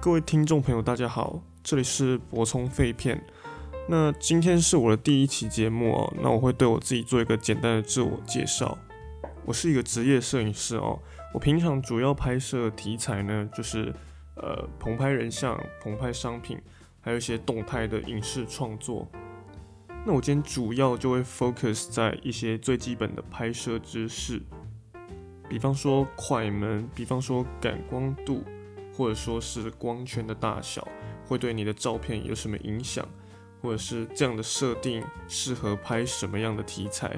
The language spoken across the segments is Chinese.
各位听众朋友，大家好，这里是博聪废片。那今天是我的第一期节目哦，那我会对我自己做一个简单的自我介绍。我是一个职业摄影师哦，我平常主要拍摄题材呢，就是呃棚拍人像、棚拍商品，还有一些动态的影视创作。那我今天主要就会 focus 在一些最基本的拍摄知识，比方说快门，比方说感光度。或者说是光圈的大小会对你的照片有什么影响，或者是这样的设定适合拍什么样的题材？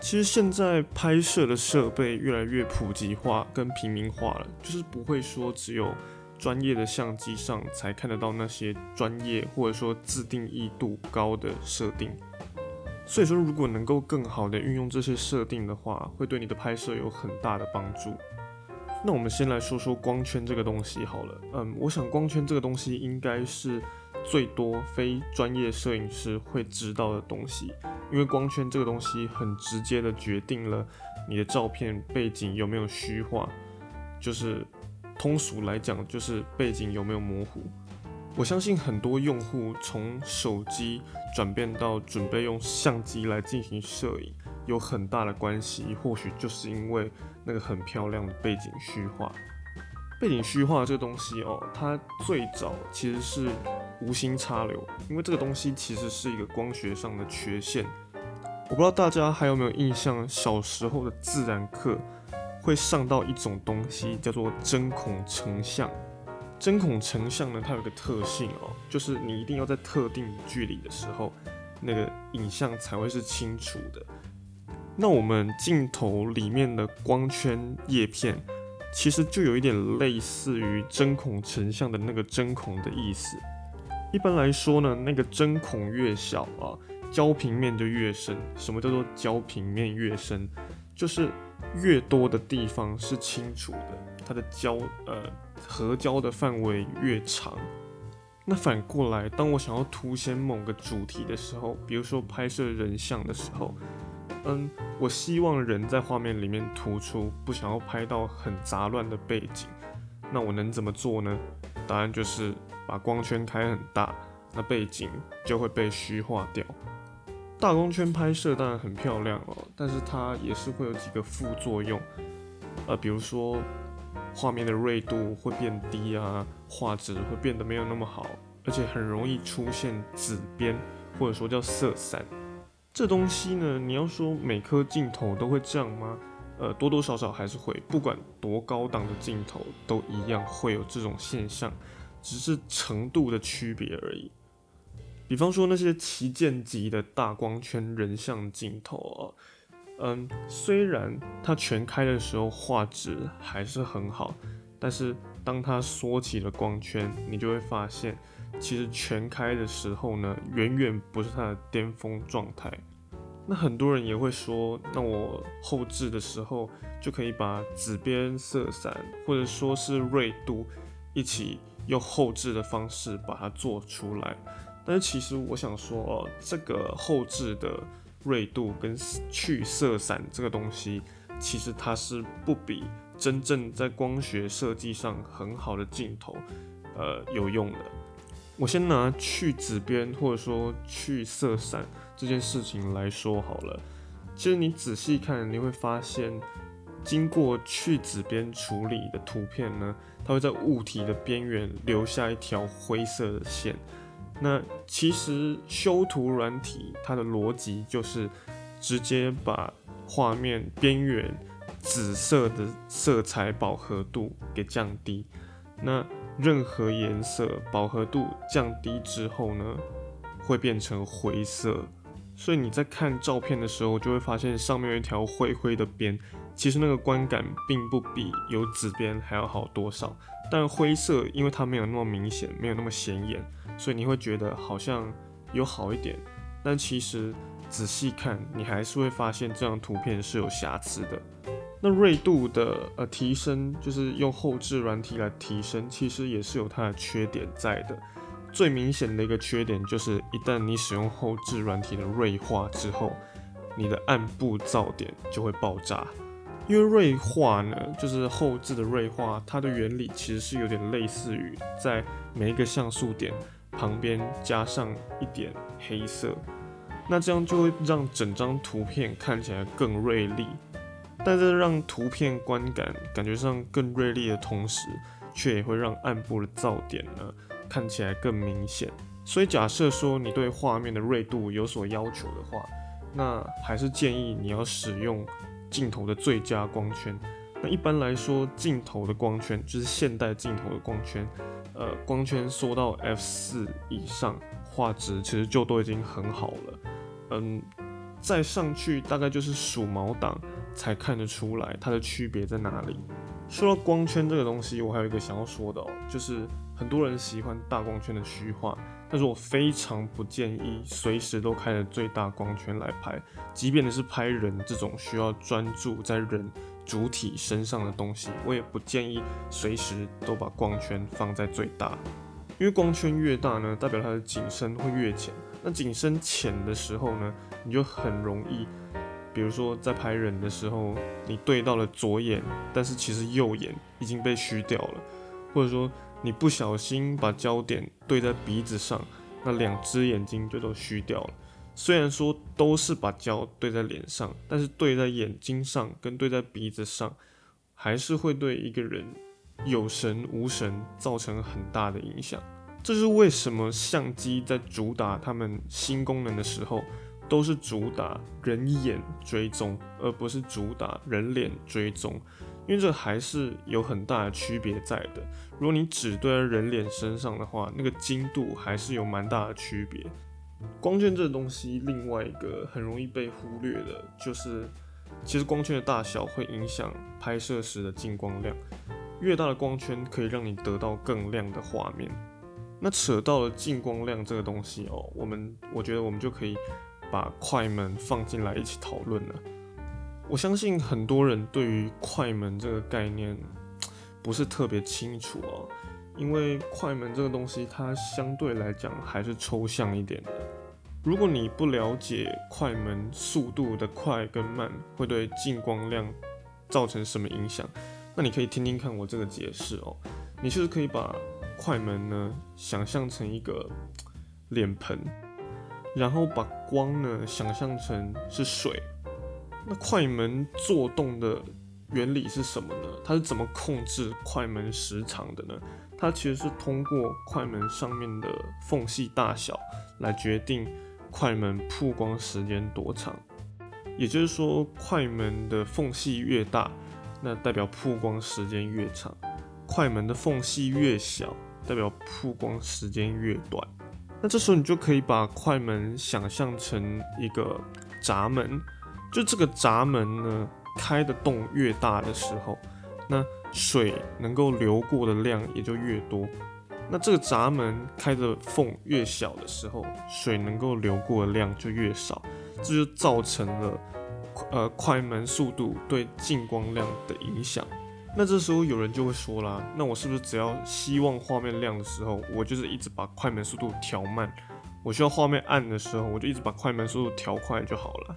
其实现在拍摄的设备越来越普及化跟平民化了，就是不会说只有专业的相机上才看得到那些专业或者说自定义度高的设定。所以说，如果能够更好的运用这些设定的话，会对你的拍摄有很大的帮助。那我们先来说说光圈这个东西好了。嗯，我想光圈这个东西应该是最多非专业摄影师会知道的东西，因为光圈这个东西很直接的决定了你的照片背景有没有虚化，就是通俗来讲就是背景有没有模糊。我相信很多用户从手机转变到准备用相机来进行摄影。有很大的关系，或许就是因为那个很漂亮的背景虚化。背景虚化这个东西哦，它最早其实是无心插柳，因为这个东西其实是一个光学上的缺陷。我不知道大家还有没有印象，小时候的自然课会上到一种东西叫做针孔成像。针孔成像呢，它有个特性哦，就是你一定要在特定距离的时候，那个影像才会是清楚的。那我们镜头里面的光圈叶片，其实就有一点类似于针孔成像的那个针孔的意思。一般来说呢，那个针孔越小啊，焦平面就越深。什么叫做焦平面越深？就是越多的地方是清楚的，它的焦呃合焦的范围越长。那反过来，当我想要凸显某个主题的时候，比如说拍摄人像的时候。嗯，我希望人在画面里面突出，不想要拍到很杂乱的背景。那我能怎么做呢？答案就是把光圈开很大，那背景就会被虚化掉。大光圈拍摄当然很漂亮哦，但是它也是会有几个副作用。呃，比如说画面的锐度会变低啊，画质会变得没有那么好，而且很容易出现紫边，或者说叫色散。这东西呢，你要说每颗镜头都会这样吗？呃，多多少少还是会，不管多高档的镜头都一样会有这种现象，只是程度的区别而已。比方说那些旗舰级的大光圈人像镜头啊，嗯，虽然它全开的时候画质还是很好，但是当它缩起了光圈，你就会发现。其实全开的时候呢，远远不是它的巅峰状态。那很多人也会说，那我后置的时候就可以把紫边、色散或者说是锐度一起用后置的方式把它做出来。但是其实我想说哦，这个后置的锐度跟去色散这个东西，其实它是不比真正在光学设计上很好的镜头，呃，有用的。我先拿去紫边或者说去色散这件事情来说好了。其实你仔细看，你会发现，经过去紫边处理的图片呢，它会在物体的边缘留下一条灰色的线。那其实修图软体它的逻辑就是直接把画面边缘紫色的色彩饱和度给降低。那任何颜色饱和度降低之后呢，会变成灰色，所以你在看照片的时候，就会发现上面有一条灰灰的边。其实那个观感并不比有紫边还要好多少，但灰色因为它没有那么明显，没有那么显眼，所以你会觉得好像有好一点。但其实仔细看，你还是会发现这张图片是有瑕疵的。那锐度的呃提升，就是用后置软体来提升，其实也是有它的缺点在的。最明显的一个缺点就是，一旦你使用后置软体的锐化之后，你的暗部噪点就会爆炸。因为锐化呢，就是后置的锐化，它的原理其实是有点类似于在每一个像素点旁边加上一点黑色，那这样就会让整张图片看起来更锐利。但在让图片观感感觉上更锐利的同时，却也会让暗部的噪点呢看起来更明显。所以假设说你对画面的锐度有所要求的话，那还是建议你要使用。镜头的最佳光圈，那一般来说，镜头的光圈就是现代镜头的光圈，呃，光圈缩到 f 四以上，画质其实就都已经很好了。嗯，再上去大概就是数毛档才看得出来它的区别在哪里。说到光圈这个东西，我还有一个想要说的哦，就是很多人喜欢大光圈的虚化。但是我非常不建议随时都开着最大光圈来拍，即便你是拍人这种需要专注在人主体身上的东西，我也不建议随时都把光圈放在最大，因为光圈越大呢，代表它的景深会越浅。那景深浅的时候呢，你就很容易，比如说在拍人的时候，你对到了左眼，但是其实右眼已经被虚掉了，或者说。你不小心把焦点对在鼻子上，那两只眼睛就都虚掉了。虽然说都是把焦对在脸上，但是对在眼睛上跟对在鼻子上，还是会对一个人有神无神造成很大的影响。这是为什么相机在主打他们新功能的时候，都是主打人眼追踪，而不是主打人脸追踪。因为这还是有很大的区别在的。如果你只对在人脸身上的话，那个精度还是有蛮大的区别。光圈这个东西，另外一个很容易被忽略的就是，其实光圈的大小会影响拍摄时的进光量。越大的光圈可以让你得到更亮的画面。那扯到了进光量这个东西哦，我们我觉得我们就可以把快门放进来一起讨论了。我相信很多人对于快门这个概念不是特别清楚哦，因为快门这个东西它相对来讲还是抽象一点的。如果你不了解快门速度的快跟慢会对进光量造成什么影响，那你可以听听看我这个解释哦。你其实可以把快门呢想象成一个脸盆，然后把光呢想象成是水。那快门做动的原理是什么呢？它是怎么控制快门时长的呢？它其实是通过快门上面的缝隙大小来决定快门曝光时间多长。也就是说，快门的缝隙越大，那代表曝光时间越长；快门的缝隙越小，代表曝光时间越短。那这时候你就可以把快门想象成一个闸门。就这个闸门呢，开的洞越大的时候，那水能够流过的量也就越多。那这个闸门开的缝越小的时候，水能够流过的量就越少。这就造成了呃快门速度对进光量的影响。那这时候有人就会说啦，那我是不是只要希望画面亮的时候，我就是一直把快门速度调慢；我需要画面暗的时候，我就一直把快门速度调快就好了。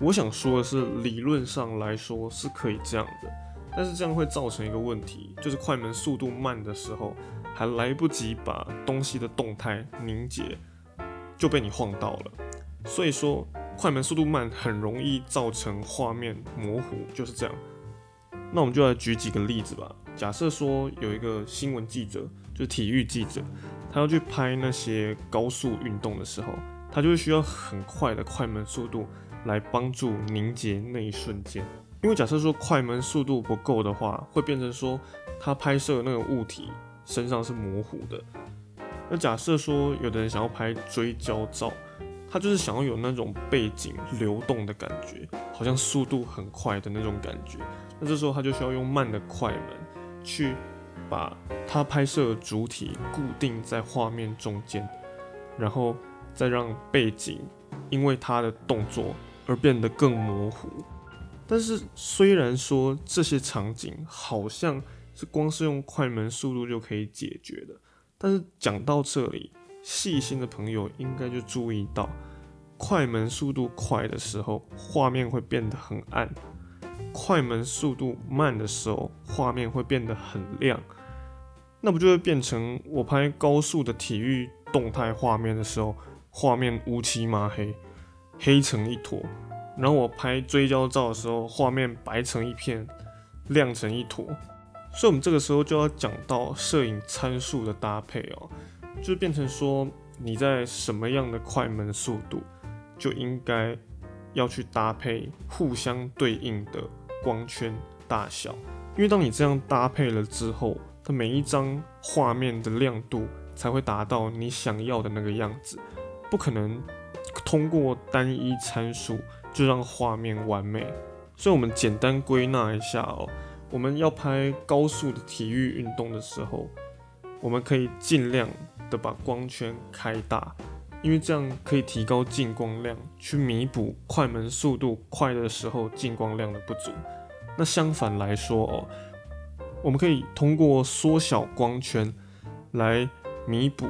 我想说的是，理论上来说是可以这样的，但是这样会造成一个问题，就是快门速度慢的时候，还来不及把东西的动态凝结，就被你晃到了。所以说，快门速度慢很容易造成画面模糊，就是这样。那我们就来举几个例子吧。假设说有一个新闻记者，就是体育记者，他要去拍那些高速运动的时候，他就会需要很快的快门速度。来帮助凝结那一瞬间，因为假设说快门速度不够的话，会变成说他拍摄的那个物体身上是模糊的。那假设说有的人想要拍追焦照，他就是想要有那种背景流动的感觉，好像速度很快的那种感觉。那这时候他就需要用慢的快门去把他拍摄的主体固定在画面中间，然后再让背景因为他的动作。而变得更模糊，但是虽然说这些场景好像是光是用快门速度就可以解决的，但是讲到这里，细心的朋友应该就注意到，快门速度快的时候，画面会变得很暗，快门速度慢的时候，画面会变得很亮，那不就会变成我拍高速的体育动态画面的时候，画面乌漆麻黑，黑成一坨；然后我拍追焦照的时候，画面白成一片，亮成一坨。所以，我们这个时候就要讲到摄影参数的搭配哦，就变成说你在什么样的快门速度，就应该要去搭配互相对应的光圈大小，因为当你这样搭配了之后，它每一张画面的亮度才会达到你想要的那个样子，不可能通过单一参数就让画面完美。所以，我们简单归纳一下哦。我们要拍高速的体育运动的时候，我们可以尽量的把光圈开大，因为这样可以提高进光量，去弥补快门速度快的时候进光量的不足。那相反来说哦，我们可以通过缩小光圈来弥补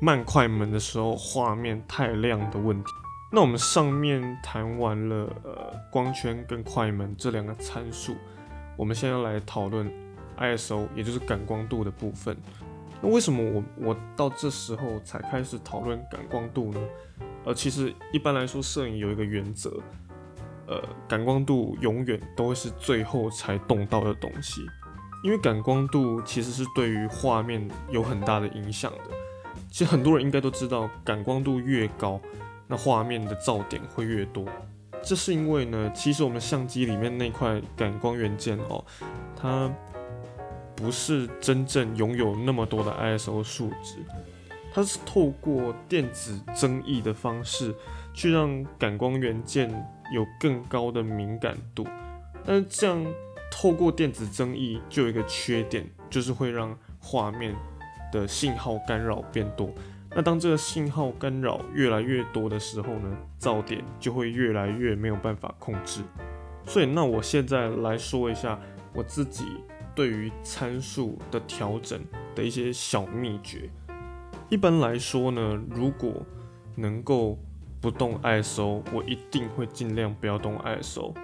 慢快门的时候画面太亮的问题。那我们上面谈完了呃光圈跟快门这两个参数。我们现在来讨论 ISO，也就是感光度的部分。那为什么我我到这时候才开始讨论感光度呢？呃，其实一般来说，摄影有一个原则，呃，感光度永远都会是最后才动到的东西，因为感光度其实是对于画面有很大的影响的。其实很多人应该都知道，感光度越高，那画面的噪点会越多。这是因为呢，其实我们相机里面那块感光元件哦，它不是真正拥有那么多的 ISO 数值，它是透过电子增益的方式去让感光元件有更高的敏感度。但是这样透过电子增益就有一个缺点，就是会让画面的信号干扰变多。那当这个信号干扰越来越多的时候呢，噪点就会越来越没有办法控制。所以，那我现在来说一下我自己对于参数的调整的一些小秘诀。一般来说呢，如果能够不动 ISO，我一定会尽量不要动 ISO。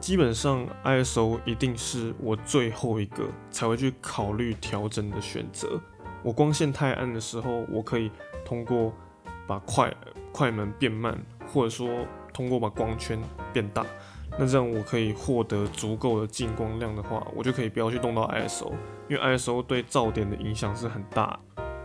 基本上，ISO 一定是我最后一个才会去考虑调整的选择。我光线太暗的时候，我可以。通过把快快门变慢，或者说通过把光圈变大，那这样我可以获得足够的进光量的话，我就可以不要去动到 ISO，因为 ISO 对噪点的影响是很大。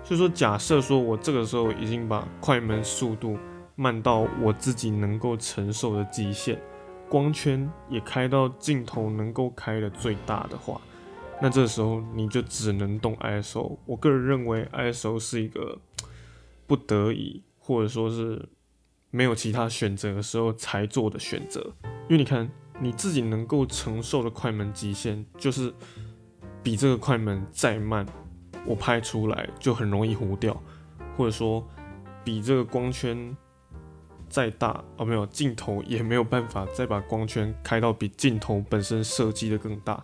所以说，假设说我这个时候已经把快门速度慢到我自己能够承受的极限，光圈也开到镜头能够开的最大的话，那这时候你就只能动 ISO。我个人认为 ISO 是一个。不得已，或者说是没有其他选择的时候才做的选择，因为你看你自己能够承受的快门极限，就是比这个快门再慢，我拍出来就很容易糊掉，或者说比这个光圈再大，哦没有镜头也没有办法再把光圈开到比镜头本身设计的更大，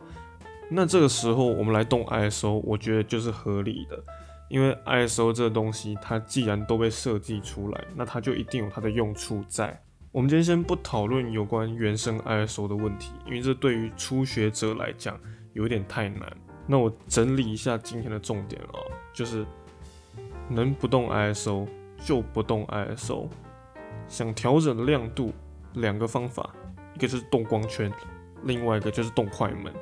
那这个时候我们来动 ISO，我觉得就是合理的。因为 ISO 这东西，它既然都被设计出来，那它就一定有它的用处在。我们今天先不讨论有关原生 ISO 的问题，因为这对于初学者来讲有点太难。那我整理一下今天的重点啊，就是能不动 ISO 就不动 ISO。想调整亮度，两个方法，一个就是动光圈，另外一个就是动快门，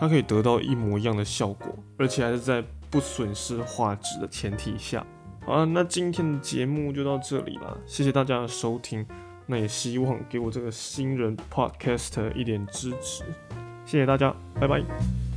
它可以得到一模一样的效果，而且还是在。不损失画质的前提下，好了，那今天的节目就到这里了，谢谢大家的收听，那也希望给我这个新人 podcast 一点支持，谢谢大家，拜拜。